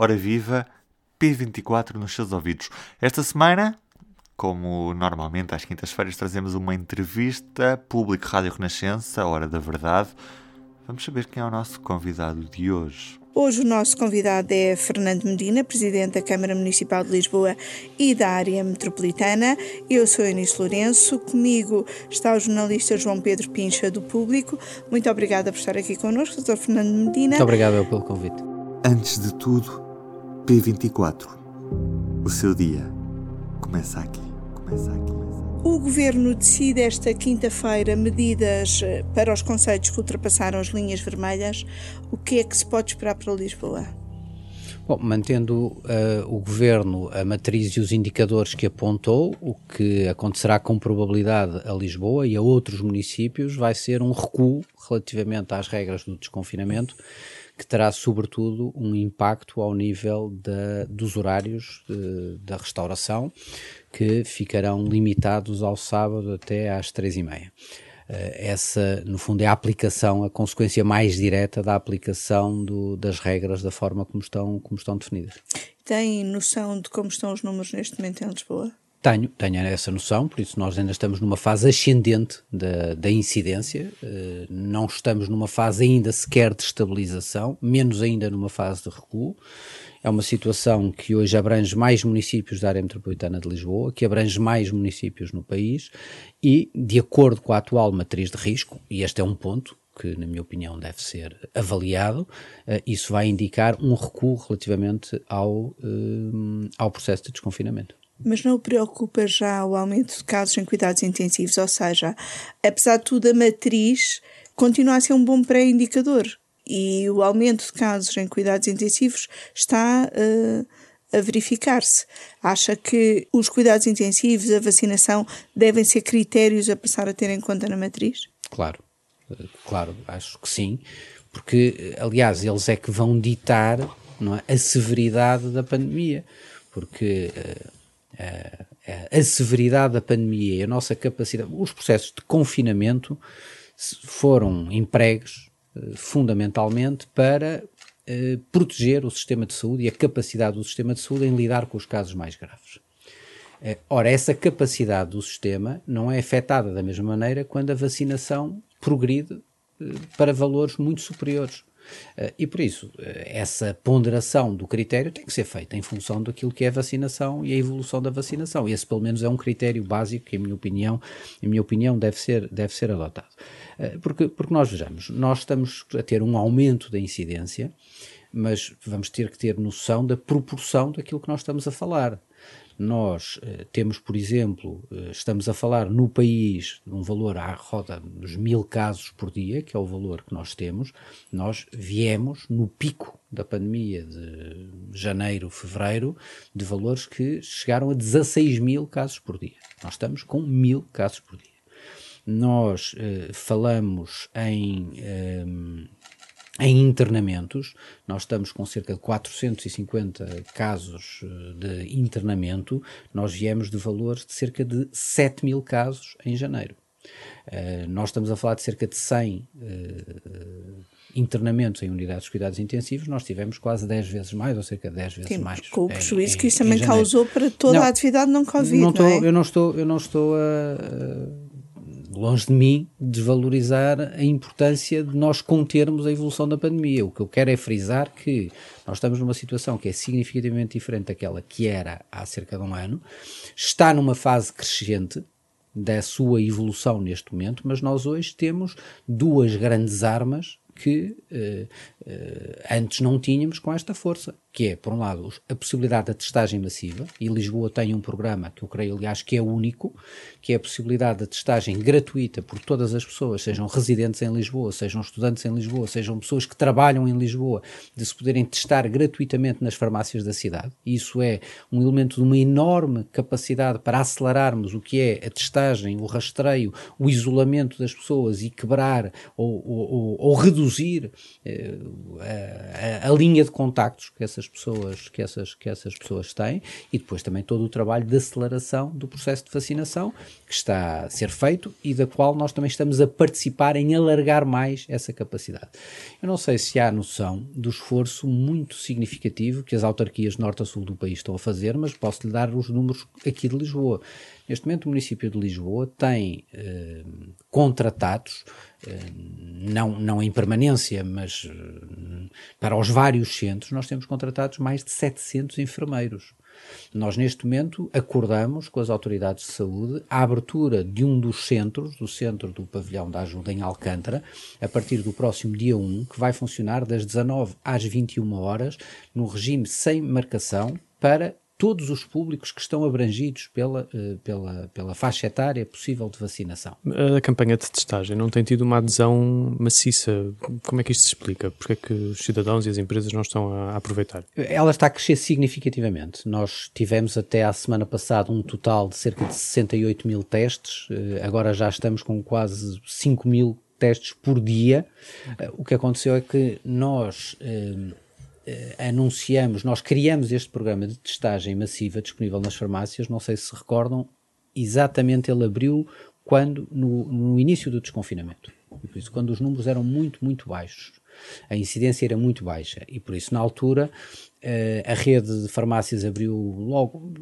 Hora Viva, P24 nos seus ouvidos. Esta semana, como normalmente às quintas-feiras, trazemos uma entrevista público Rádio Renascença, Hora da Verdade. Vamos saber quem é o nosso convidado de hoje. Hoje o nosso convidado é Fernando Medina, Presidente da Câmara Municipal de Lisboa e da área metropolitana. Eu sou Eunice Lourenço, comigo está o jornalista João Pedro Pincha do Público. Muito obrigada por estar aqui connosco, Dr. Fernando Medina. Muito obrigado pelo convite. Antes de tudo, P24. O seu dia começa aqui. Começa aqui. O Governo decide esta quinta-feira medidas eh, para os conceitos que ultrapassaram as linhas vermelhas. O que é que se pode esperar para Lisboa? Bom, mantendo uh, o Governo a matriz e os indicadores que apontou, o que acontecerá com probabilidade a Lisboa e a outros municípios vai ser um recuo relativamente às regras do desconfinamento que terá sobretudo um impacto ao nível da, dos horários de, da restauração, que ficarão limitados ao sábado até às três e meia. Uh, essa, no fundo, é a aplicação, a consequência mais direta da aplicação do, das regras da forma como estão, como estão definidas. Tem noção de como estão os números neste momento em Lisboa? Tenho, tenho essa noção, por isso nós ainda estamos numa fase ascendente da, da incidência, uh, não estamos numa fase ainda sequer de estabilização, menos ainda numa fase de recuo. É uma situação que hoje abrange mais municípios da área metropolitana de Lisboa, que abrange mais municípios no país e, de acordo com a atual matriz de risco, e este é um ponto que, na minha opinião, deve ser avaliado, uh, isso vai indicar um recuo relativamente ao, uh, ao processo de desconfinamento. Mas não preocupa já o aumento de casos em cuidados intensivos? Ou seja, apesar de tudo, a matriz continua a ser um bom pré-indicador e o aumento de casos em cuidados intensivos está uh, a verificar-se. Acha que os cuidados intensivos, a vacinação, devem ser critérios a passar a ter em conta na matriz? Claro, eh, claro, acho que sim, porque, aliás, eles é que vão ditar é, a severidade da pandemia, porque. Uh, a severidade da pandemia e a nossa capacidade, os processos de confinamento foram empregos eh, fundamentalmente para eh, proteger o sistema de saúde e a capacidade do sistema de saúde em lidar com os casos mais graves. Eh, ora, essa capacidade do sistema não é afetada da mesma maneira quando a vacinação progride para valores muito superiores. Uh, e por isso, uh, essa ponderação do critério tem que ser feita em função daquilo que é a vacinação e a evolução da vacinação. Esse, pelo menos, é um critério básico que, em minha opinião, em minha opinião deve, ser, deve ser adotado. Uh, porque, porque nós vejamos, nós estamos a ter um aumento da incidência, mas vamos ter que ter noção da proporção daquilo que nós estamos a falar. Nós eh, temos, por exemplo, eh, estamos a falar no país de um valor à roda dos mil casos por dia, que é o valor que nós temos. Nós viemos no pico da pandemia de janeiro, fevereiro, de valores que chegaram a 16 mil casos por dia. Nós estamos com mil casos por dia. Nós eh, falamos em em internamentos, nós estamos com cerca de 450 casos eh, de internamento, nós viemos de valores de cerca de 7 mil casos em janeiro. Uh, nós estamos a falar de cerca de 100 uh, internamentos em unidades de cuidados intensivos, nós tivemos quase 10 vezes mais, ou cerca de 10 vezes mais. Com o prejuízo que isso também causou para toda não, a atividade não Covid, não, não, é? Eu não estou, eu não estou a, longe de mim desvalorizar a importância de nós contermos a evolução da pandemia. O que eu quero é frisar que nós estamos numa situação que é significativamente diferente daquela que era há cerca de um ano, está numa fase crescente da sua evolução neste momento, mas nós hoje temos duas grandes armas que uh, antes não tínhamos com esta força, que é, por um lado, a possibilidade da testagem massiva, e Lisboa tem um programa que eu creio, aliás, que é único, que é a possibilidade da testagem gratuita por todas as pessoas, sejam residentes em Lisboa, sejam estudantes em Lisboa, sejam pessoas que trabalham em Lisboa, de se poderem testar gratuitamente nas farmácias da cidade. Isso é um elemento de uma enorme capacidade para acelerarmos o que é a testagem, o rastreio, o isolamento das pessoas e quebrar ou, ou, ou reduzir eh, a, a, linha de contactos que essas pessoas que essas que essas pessoas têm e depois também todo o trabalho de aceleração do processo de vacinação que está a ser feito e da qual nós também estamos a participar em alargar mais essa capacidade. Eu não sei se há noção do esforço muito significativo que as autarquias norte a sul do país estão a fazer, mas posso lhe dar os números aqui de Lisboa. Neste momento, o município de Lisboa tem eh, contratados, eh, não, não em permanência, mas eh, para os vários centros, nós temos contratados mais de 700 enfermeiros. Nós, neste momento, acordamos com as autoridades de saúde a abertura de um dos centros, do centro do Pavilhão da Ajuda em Alcântara, a partir do próximo dia 1, que vai funcionar das 19 às 21 horas, no regime sem marcação, para todos os públicos que estão abrangidos pela, eh, pela, pela faixa etária possível de vacinação. A campanha de testagem não tem tido uma adesão maciça. Como é que isto se explica? Porque é que os cidadãos e as empresas não estão a aproveitar? Ela está a crescer significativamente. Nós tivemos até à semana passada um total de cerca de 68 mil testes, eh, agora já estamos com quase 5 mil testes por dia. Eh, o que aconteceu é que nós anunciamos, nós criamos este programa de testagem massiva disponível nas farmácias, não sei se se recordam, exatamente ele abriu quando no, no início do desconfinamento. E por isso, quando os números eram muito, muito baixos, a incidência era muito baixa e por isso, na altura, Uh, a rede de farmácias abriu logo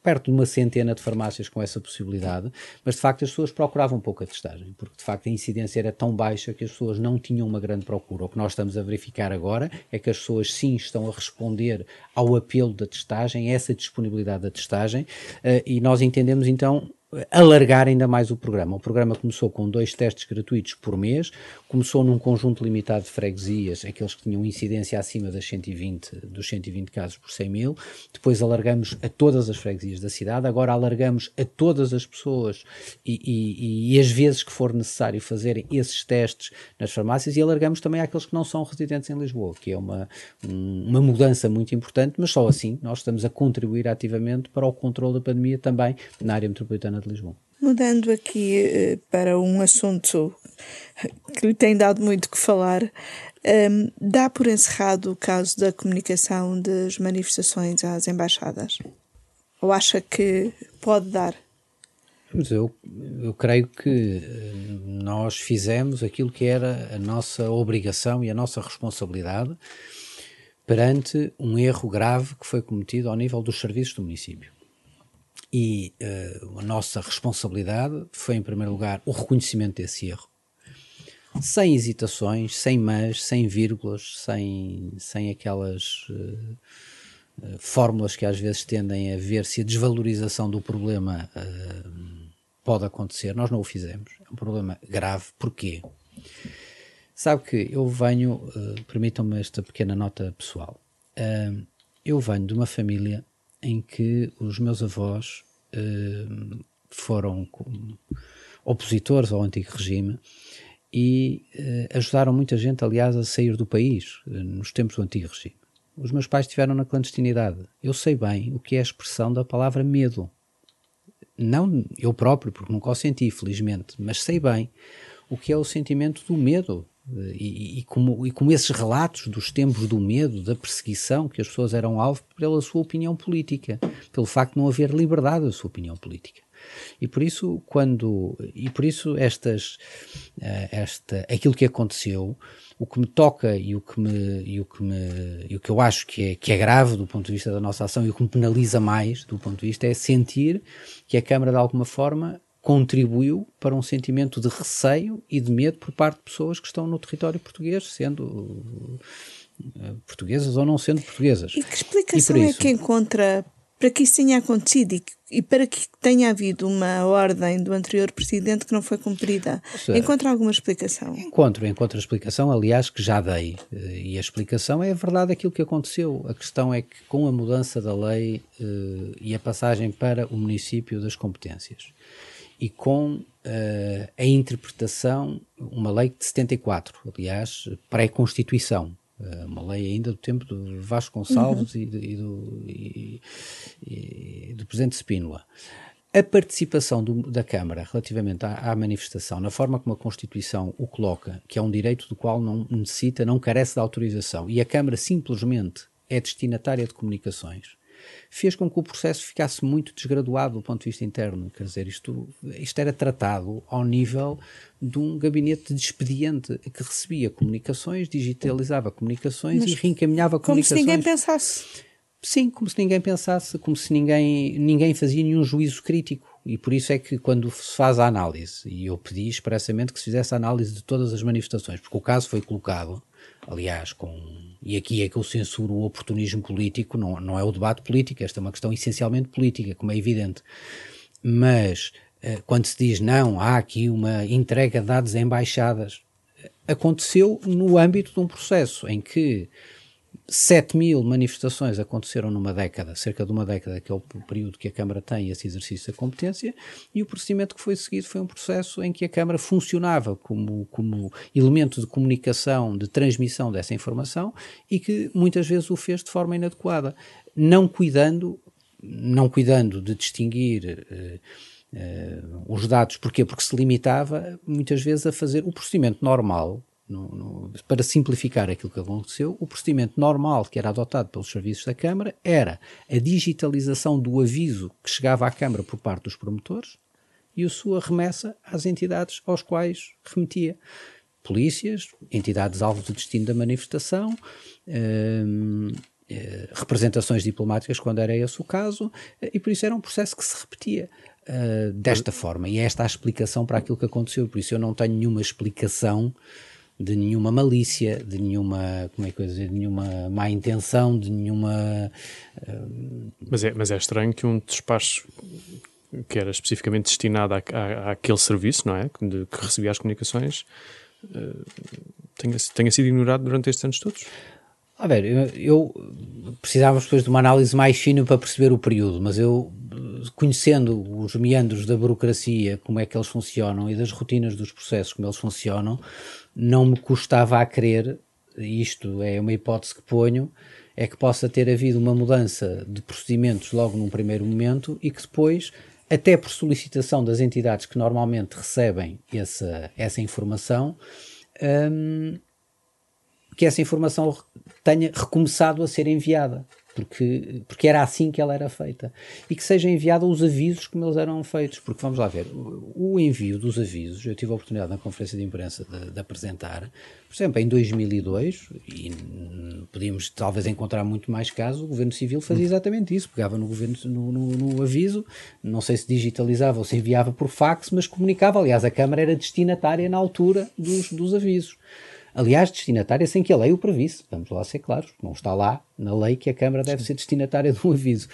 perto de uma centena de farmácias com essa possibilidade, mas de facto as pessoas procuravam pouco a testagem, porque de facto a incidência era tão baixa que as pessoas não tinham uma grande procura. O que nós estamos a verificar agora é que as pessoas sim estão a responder ao apelo da testagem, essa disponibilidade da testagem, uh, e nós entendemos então alargar ainda mais o programa. O programa começou com dois testes gratuitos por mês, começou num conjunto limitado de freguesias, aqueles que tinham incidência acima das 120, dos 120 casos por 100 mil, depois alargamos a todas as freguesias da cidade, agora alargamos a todas as pessoas e, e, e as vezes que for necessário fazerem esses testes nas farmácias e alargamos também àqueles que não são residentes em Lisboa, que é uma, uma mudança muito importante, mas só assim nós estamos a contribuir ativamente para o controle da pandemia também na área metropolitana de Lisboa. Mudando aqui eh, para um assunto que lhe tem dado muito que falar, um, ehm, dá por encerrado o caso da comunicação das manifestações às embaixadas? Ou acha que pode dar? Mas eu, eu creio que eh, nós fizemos aquilo que era a nossa obrigação e a nossa responsabilidade perante um erro grave que foi cometido ao nível dos serviços do município. E uh, a nossa responsabilidade foi, em primeiro lugar, o reconhecimento desse erro, sem hesitações, sem mas, sem vírgulas, sem, sem aquelas uh, uh, fórmulas que às vezes tendem a ver se a desvalorização do problema pode acontecer. Nós não o fizemos. É um problema grave. Porquê? Sabe que eu venho, permitam-me esta pequena nota pessoal. eu venho de uma família em que os meus avós uh, foram opositores ao antigo regime e uh, ajudaram muita gente, aliás, a sair do país uh, nos tempos do antigo regime. Os meus pais estiveram na clandestinidade. Eu sei bem o que é a expressão da palavra medo. Não eu próprio, porque nunca o senti, felizmente, mas sei bem o que é o sentimento do medo, e, e, como, e como esses relatos dos tempos do medo, da perseguição, que as pessoas eram alvo pela sua opinião política, pelo facto de não haver liberdade da sua opinião política. E por isso, quando e por isso estas eh, esta aquilo que aconteceu, o que me toca e o que me e o que me e o que eu acho que é que é grave do ponto de vista da nossa ação e o que me penaliza mais do ponto de vista é sentir que a Câmara de alguma forma contribuiu para um sentimento de receio e de medo por parte de pessoas que estão no território português, sendo uh, portuguesas ou não sendo portuguesas. E que explicação e é que encontra para que isso tenha acontecido e, e, para que tenha havido uma ordem do anterior presidente que não foi cumprida? Seja, encontra alguma explicação? Encontro, encontro a explicação, aliás, que já dei. Eh, e a explicação é a verdade aquilo que aconteceu. A questão é que com a mudança da lei uh, e a passagem para o município das competências, e com uh, a interpretação, uma lei de 74, aliás, pré-constituição, uh, uma lei ainda do tempo do Vasco Gonçalves uhum. e, e, do, e, e, do presidente Spínola. a participação do, da Câmara relativamente à, à, manifestação, na forma como a Constituição o coloca, que é um direito do qual não necessita, não carece de autorização, e a Câmara simplesmente é destinatária de comunicações, fez com que o processo ficasse muito desgraduado do ponto de vista interno. Quer dizer, isto, isto era tratado ao nível de um gabinete de expediente que recebia comunicações, digitalizava comunicações Mas e reencaminhava comunicações. Como se ninguém pensasse. Sim, como se ninguém pensasse, como se ninguém, ninguém fazia nenhum juízo crítico. E por isso é que quando se faz a análise, e eu pedi expressamente que se fizesse a análise de todas as manifestações, porque o caso foi colocado, aliás, com. E aqui é que eu censuro o oportunismo político, não, não é o debate político, esta é uma questão essencialmente política, como é evidente. Mas eh, quando se diz não, há aqui uma entrega de dados a embaixadas, aconteceu no âmbito de um processo em que 7 mil manifestações aconteceram numa década, cerca de uma década, que é o período que a Câmara tem esse exercício da competência, e o procedimento que foi seguido foi um processo em que a Câmara funcionava como, como elemento de comunicação, de transmissão dessa informação e que muitas vezes o fez de forma inadequada, não cuidando, não cuidando de distinguir. Eh, Uh, os dados, porquê? Porque se limitava muitas vezes a fazer o procedimento normal no, no, para simplificar aquilo que aconteceu, o procedimento normal que era adotado pelos serviços da Câmara era a digitalização do aviso que chegava à Câmara por parte dos promotores e a sua remessa às entidades aos quais remetia. Polícias, entidades alvo de destino da manifestação, hum, eh, representações diplomáticas, quando era esse o caso, e por isso era um processo que se repetia. Uh, desta forma, e é esta a explicação para aquilo que aconteceu, por isso eu não tenho nenhuma explicação de nenhuma malícia, de nenhuma, como é que eu dizer, de nenhuma má intenção, de nenhuma. Uh... Mas, é, mas é estranho que um despacho que era especificamente destinado àquele serviço, não é? De, que recebia as comunicações, uh, tenha, tenha sido ignorado durante estes anos todos. A ver, eu, eu precisava depois de uma análise mais fina para perceber o período, mas eu, conhecendo os meandros da burocracia, como é que eles funcionam e das rotinas dos processos, como eles funcionam, não me custava a crer, isto é uma hipótese que ponho, é que possa ter havido uma mudança de procedimentos logo num primeiro momento e que depois, até por solicitação das entidades que normalmente recebem essa, essa informação, hum, que essa informação tenha recomeçado a ser enviada porque, porque era assim que ela era feita. E que seja enviada os avisos como eles eram feitos. Porque vamos lá ver, o envio dos avisos, eu tive a oportunidade na conferência de imprensa de, de apresentar, por exemplo, em 2002, e podíamos talvez encontrar muito mais casos, o Governo Civil fazia exatamente isso, pegava no, governo, no, no, no aviso, não sei se digitalizava ou se enviava por fax, mas comunicava. Aliás, a Câmara era destinatária na altura dos, dos avisos aliás, destinatária sem que a lei o previsse. Vamos lá ser claros, não está lá na lei que a Câmara deve ser destinatária de um aviso.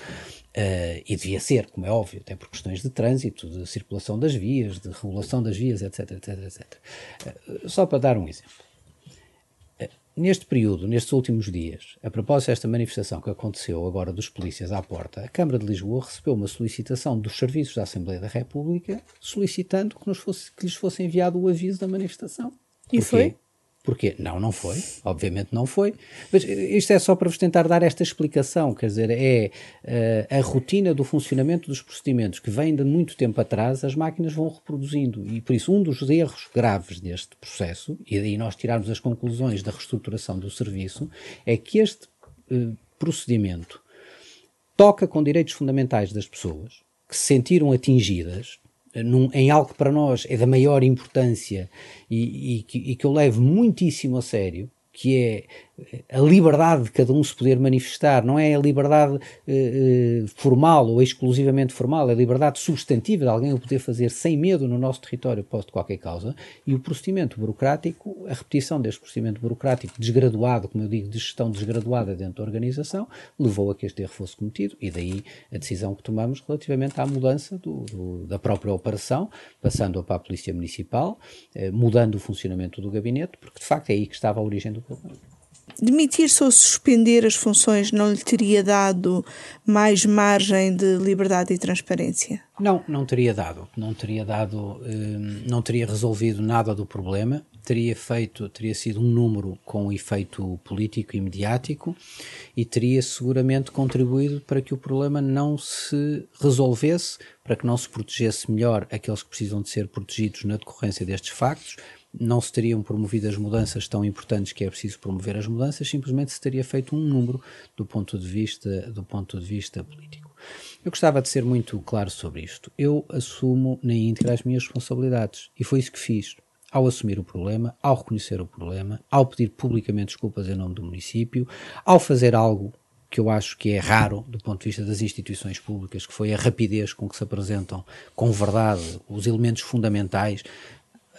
Uh, e devia ser, como é óbvio, até por questões de trânsito, de circulação das vias, de regulação das vias, etc. etc, etc. Uh, só para dar um exemplo. Uh, neste período, nestes últimos dias, a propósito desta manifestação que aconteceu agora dos polícias à porta, a Câmara de Lisboa recebeu uma solicitação dos serviços da Assembleia da República solicitando que, nos fosse, que lhes fosse enviado o aviso da manifestação. E Porquê? foi? Porquê? Não, não foi. Obviamente não foi. Mas isto é só para vos tentar dar esta explicação. Quer dizer, é uh, a rotina do funcionamento dos procedimentos que vem de muito tempo atrás, as máquinas vão reproduzindo. E por isso, um dos erros graves deste processo, e daí nós tirarmos as conclusões da reestruturação do serviço, é que este uh, procedimento toca com direitos fundamentais das pessoas que se sentiram atingidas num, em algo que para nós é da maior importância e, e, que, e que eu levo muitíssimo a sério, que é a liberdade de cada um se poder manifestar, não é a liberdade eh, eh, formal ou exclusivamente formal, é a liberdade substantiva de alguém o poder fazer sem medo no nosso território posto qualquer causa, e o procedimento burocrático, a repetição deste procedimento burocrático desgraduado, como eu digo, de gestão desgraduada dentro da organização, levou a que este erro fosse cometido, e daí a decisão que tomamos relativamente à mudança do, do, da própria operação, passando-a para a Polícia Municipal, eh, mudando o funcionamento do gabinete, porque de facto é aí que estava a origem do problema. Demitir-se ou suspender as funções não lhe teria dado mais margem de liberdade e transparência? Não, não teria dado. Não teria dado, hum, não teria resolvido nada do problema. teria feito, teria sido um número com efeito político e mediático e teria seguramente contribuído para que o problema não se resolvesse, para que não se protegesse melhor aqueles que precisam de ser protegidos na decorrência destes factos, não se teriam promovido as mudanças tão importantes que é preciso promover as mudanças, simplesmente se teria feito um número do ponto de vista, do ponto de vista político. Eu gostava de ser muito claro sobre isto. Eu assumo na íntegra as minhas responsabilidades e foi isso que fiz. Ao assumir o problema, ao reconhecer o problema, ao pedir publicamente desculpas em nome do município, ao fazer algo que eu acho que é raro do ponto de vista das instituições públicas, que foi a rapidez com que se apresentam com verdade os elementos fundamentais.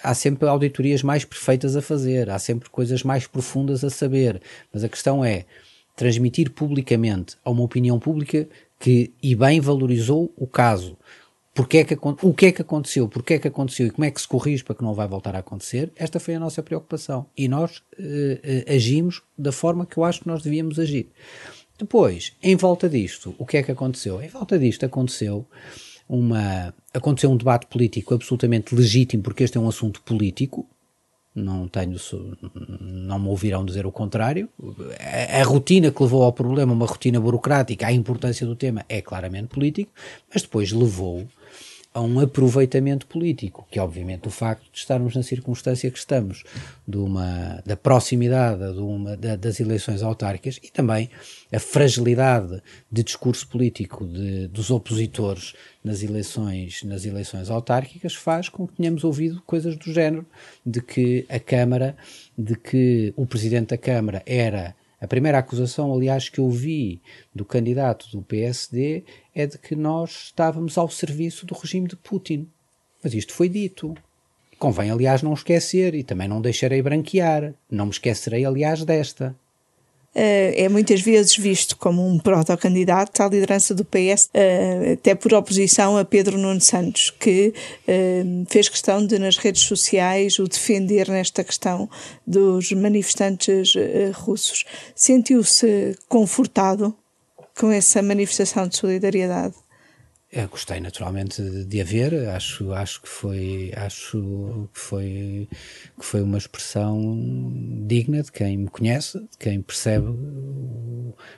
Há sempre auditorias mais perfeitas a fazer, há sempre coisas mais profundas a saber, mas a questão é transmitir publicamente a uma opinião pública que e bem valorizou o caso. Porque é que, o que é que aconteceu, porque é que aconteceu e como é que se corrige para que não vai voltar a acontecer, esta foi a nossa preocupação. E nós uh, uh, agimos da forma que eu acho que nós devíamos agir. Depois, em volta disto, o que é que aconteceu? Em volta disto aconteceu uma aconteceu um debate político absolutamente legítimo, porque este é um assunto político, não tenho, não me ouvirão dizer o contrário. A, a, rotina que levou ao problema, uma rotina burocrática, a importância do tema é claramente político, mas depois levou a um aproveitamento político, que obviamente o facto de estarmos na circunstância que estamos, de uma, da proximidade de uma, da, das eleições autárquicas e também a fragilidade de discurso político de, dos opositores nas eleições, nas eleições autárquicas faz com que tenhamos ouvido coisas do género de que a Câmara, de que o Presidente da Câmara era a primeira acusação, aliás, que eu vi do candidato do PSD é de que nós estávamos ao serviço do regime de Putin. Mas isto foi dito. Convém, aliás, não esquecer e também não deixarei branquear. Não me esquecerei, aliás, desta. Eh, é muitas vezes visto como um protocandidato à liderança do PS, eh, até por oposição a Pedro Nuno Santos, que eh, fez questão de, nas redes sociais, o defender nesta questão dos manifestantes russos. Sentiu-se confortado com essa manifestação de solidariedade? Eu gostei naturalmente de, de haver, acho, acho que foi acho que foi que foi uma expressão digna de quem me conhece, de quem percebe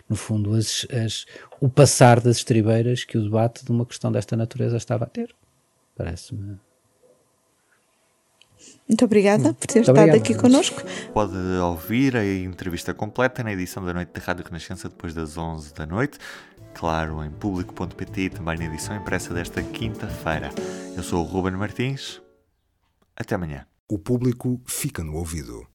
no fundo as, as, o passar das estribeiras que o debate de uma questão desta natureza estava a ter. Parece-me muito obrigada por ter Muito estado obrigado. aqui connosco. Pode ouvir a entrevista completa na edição da noite da Rádio Renascença depois das 11 da noite claro, em público.pt e também na edição impressa desta quinta-feira. Eu sou o Ruben Martins. Até amanhã. O público fica no ouvido.